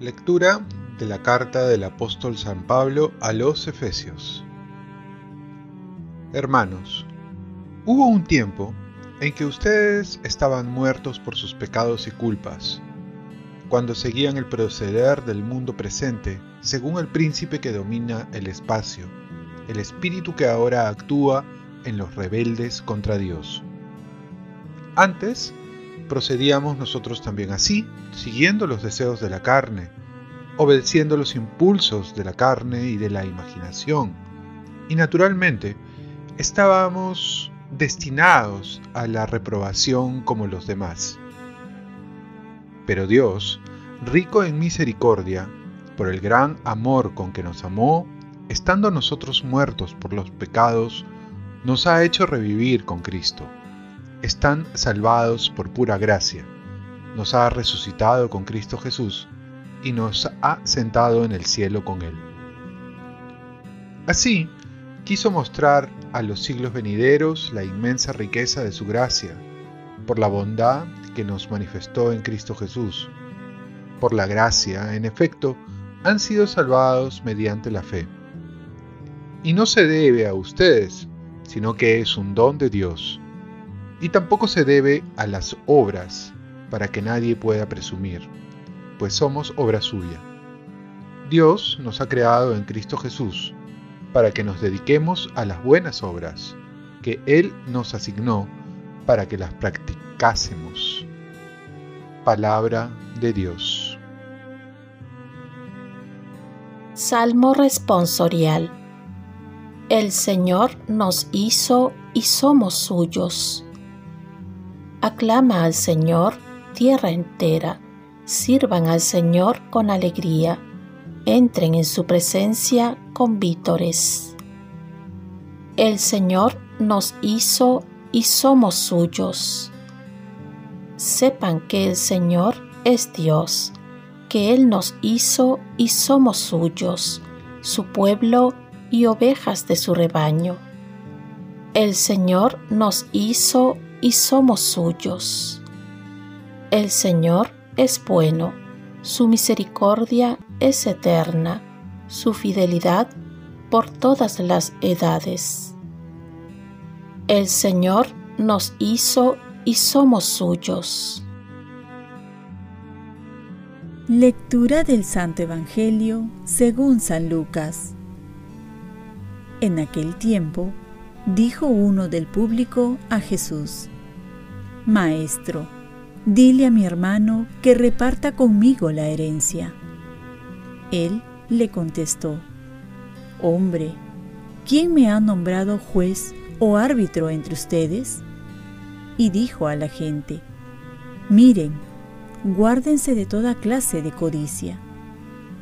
Lectura de la carta del apóstol San Pablo a los Efesios. Hermanos, hubo un tiempo en que ustedes estaban muertos por sus pecados y culpas, cuando seguían el proceder del mundo presente según el príncipe que domina el espacio, el espíritu que ahora actúa en los rebeldes contra Dios. Antes, procedíamos nosotros también así, siguiendo los deseos de la carne, obedeciendo los impulsos de la carne y de la imaginación, y naturalmente estábamos destinados a la reprobación como los demás. Pero Dios, rico en misericordia, por el gran amor con que nos amó, estando nosotros muertos por los pecados, nos ha hecho revivir con Cristo. Están salvados por pura gracia. Nos ha resucitado con Cristo Jesús y nos ha sentado en el cielo con Él. Así, quiso mostrar a los siglos venideros la inmensa riqueza de su gracia, por la bondad que nos manifestó en Cristo Jesús. Por la gracia, en efecto, han sido salvados mediante la fe. Y no se debe a ustedes, sino que es un don de Dios. Y tampoco se debe a las obras, para que nadie pueda presumir, pues somos obra suya. Dios nos ha creado en Cristo Jesús para que nos dediquemos a las buenas obras que Él nos asignó para que las practicásemos. Palabra de Dios. Salmo responsorial. El Señor nos hizo y somos suyos. Aclama al Señor tierra entera, sirvan al Señor con alegría entren en su presencia con vítores. El Señor nos hizo y somos suyos. Sepan que el Señor es Dios, que Él nos hizo y somos suyos, su pueblo y ovejas de su rebaño. El Señor nos hizo y somos suyos. El Señor es bueno, su misericordia es eterna, su fidelidad por todas las edades. El Señor nos hizo y somos suyos. Lectura del Santo Evangelio según San Lucas. En aquel tiempo, dijo uno del público a Jesús, Maestro, dile a mi hermano que reparta conmigo la herencia. Él le contestó, Hombre, ¿quién me ha nombrado juez o árbitro entre ustedes? Y dijo a la gente, Miren, guárdense de toda clase de codicia,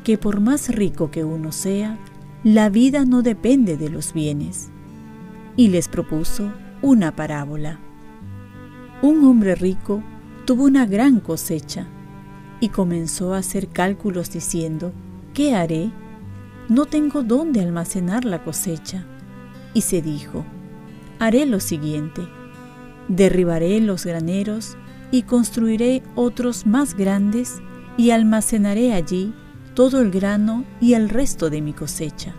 que por más rico que uno sea, la vida no depende de los bienes. Y les propuso una parábola. Un hombre rico tuvo una gran cosecha y comenzó a hacer cálculos diciendo, ¿qué haré? No tengo dónde almacenar la cosecha. Y se dijo, haré lo siguiente, derribaré los graneros y construiré otros más grandes y almacenaré allí todo el grano y el resto de mi cosecha.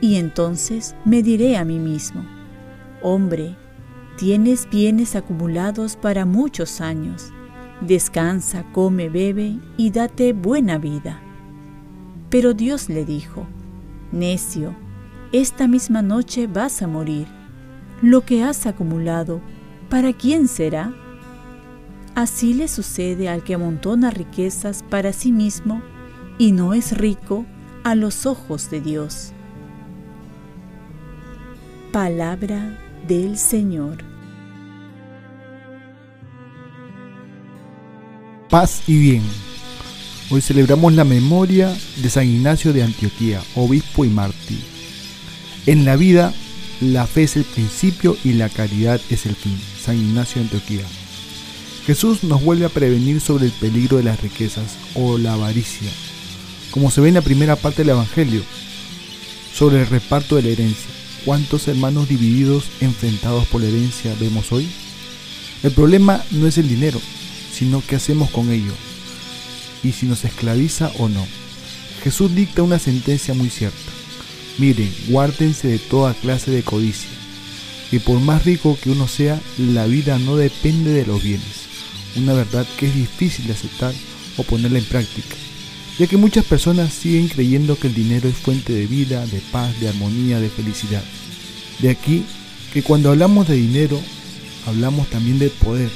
Y entonces me diré a mí mismo, hombre, tienes bienes acumulados para muchos años, descansa, come, bebe y date buena vida. Pero Dios le dijo, Necio, esta misma noche vas a morir. Lo que has acumulado, ¿para quién será? Así le sucede al que amontona riquezas para sí mismo y no es rico a los ojos de Dios. Palabra del Señor. Paz y bien. Hoy celebramos la memoria de San Ignacio de Antioquía, obispo y mártir. En la vida, la fe es el principio y la caridad es el fin. San Ignacio de Antioquía. Jesús nos vuelve a prevenir sobre el peligro de las riquezas o la avaricia, como se ve en la primera parte del Evangelio. sobre el reparto de la herencia. ¿Cuántos hermanos divididos, enfrentados por la herencia vemos hoy? El problema no es el dinero, sino qué hacemos con ello y si nos esclaviza o no. Jesús dicta una sentencia muy cierta. Miren, guárdense de toda clase de codicia, y por más rico que uno sea, la vida no depende de los bienes, una verdad que es difícil de aceptar o ponerla en práctica, ya que muchas personas siguen creyendo que el dinero es fuente de vida, de paz, de armonía, de felicidad. De aquí que cuando hablamos de dinero, hablamos también de poder.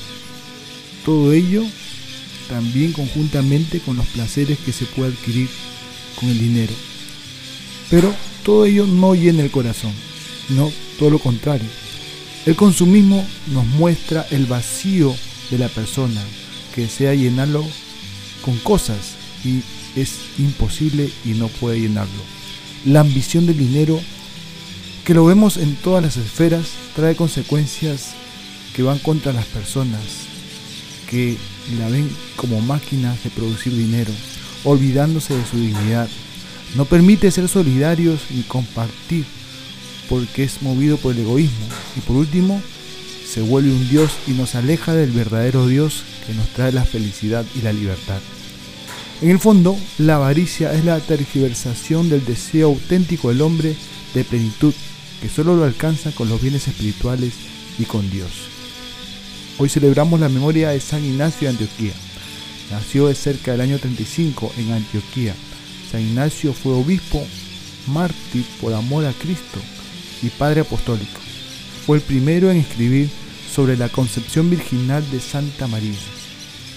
Todo ello también conjuntamente con los placeres que se puede adquirir con el dinero. Pero todo ello no llena el corazón, no todo lo contrario. El consumismo nos muestra el vacío de la persona que desea llenarlo con cosas y es imposible y no puede llenarlo. La ambición del dinero, que lo vemos en todas las esferas, trae consecuencias que van contra las personas, que la ven como máquinas de producir dinero, olvidándose de su dignidad. No permite ser solidarios y compartir porque es movido por el egoísmo. Y por último, se vuelve un Dios y nos aleja del verdadero Dios que nos trae la felicidad y la libertad. En el fondo, la avaricia es la tergiversación del deseo auténtico del hombre de plenitud que solo lo alcanza con los bienes espirituales y con Dios. Hoy celebramos la memoria de San Ignacio de Antioquía. Nació de cerca del año 35 en Antioquía. San Ignacio fue obispo, mártir por amor a Cristo y padre apostólico. Fue el primero en escribir sobre la concepción virginal de Santa María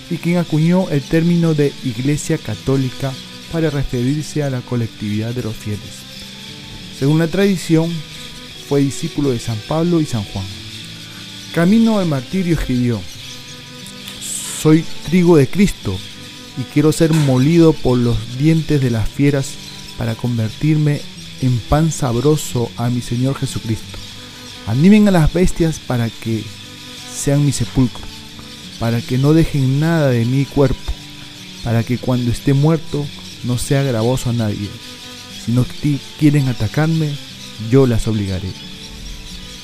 y quien acuñó el término de Iglesia Católica para referirse a la colectividad de los fieles. Según la tradición, fue discípulo de San Pablo y San Juan. Camino al martirio escribió, soy trigo de Cristo y quiero ser molido por los dientes de las fieras para convertirme en pan sabroso a mi Señor Jesucristo. Animen a las bestias para que sean mi sepulcro, para que no dejen nada de mi cuerpo, para que cuando esté muerto no sea gravoso a nadie. Si no quieren atacarme, yo las obligaré.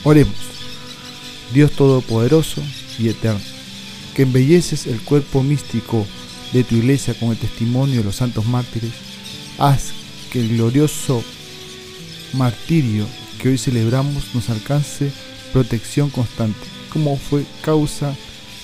Oremos. Dios Todopoderoso y Eterno, que embelleces el cuerpo místico de tu iglesia con el testimonio de los santos mártires, haz que el glorioso martirio que hoy celebramos nos alcance protección constante, como fue causa de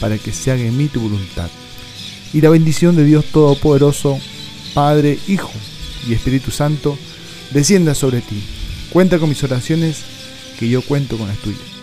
para que se haga en mí tu voluntad. Y la bendición de Dios Todopoderoso, Padre, Hijo y Espíritu Santo, descienda sobre ti. Cuenta con mis oraciones, que yo cuento con las tuyas.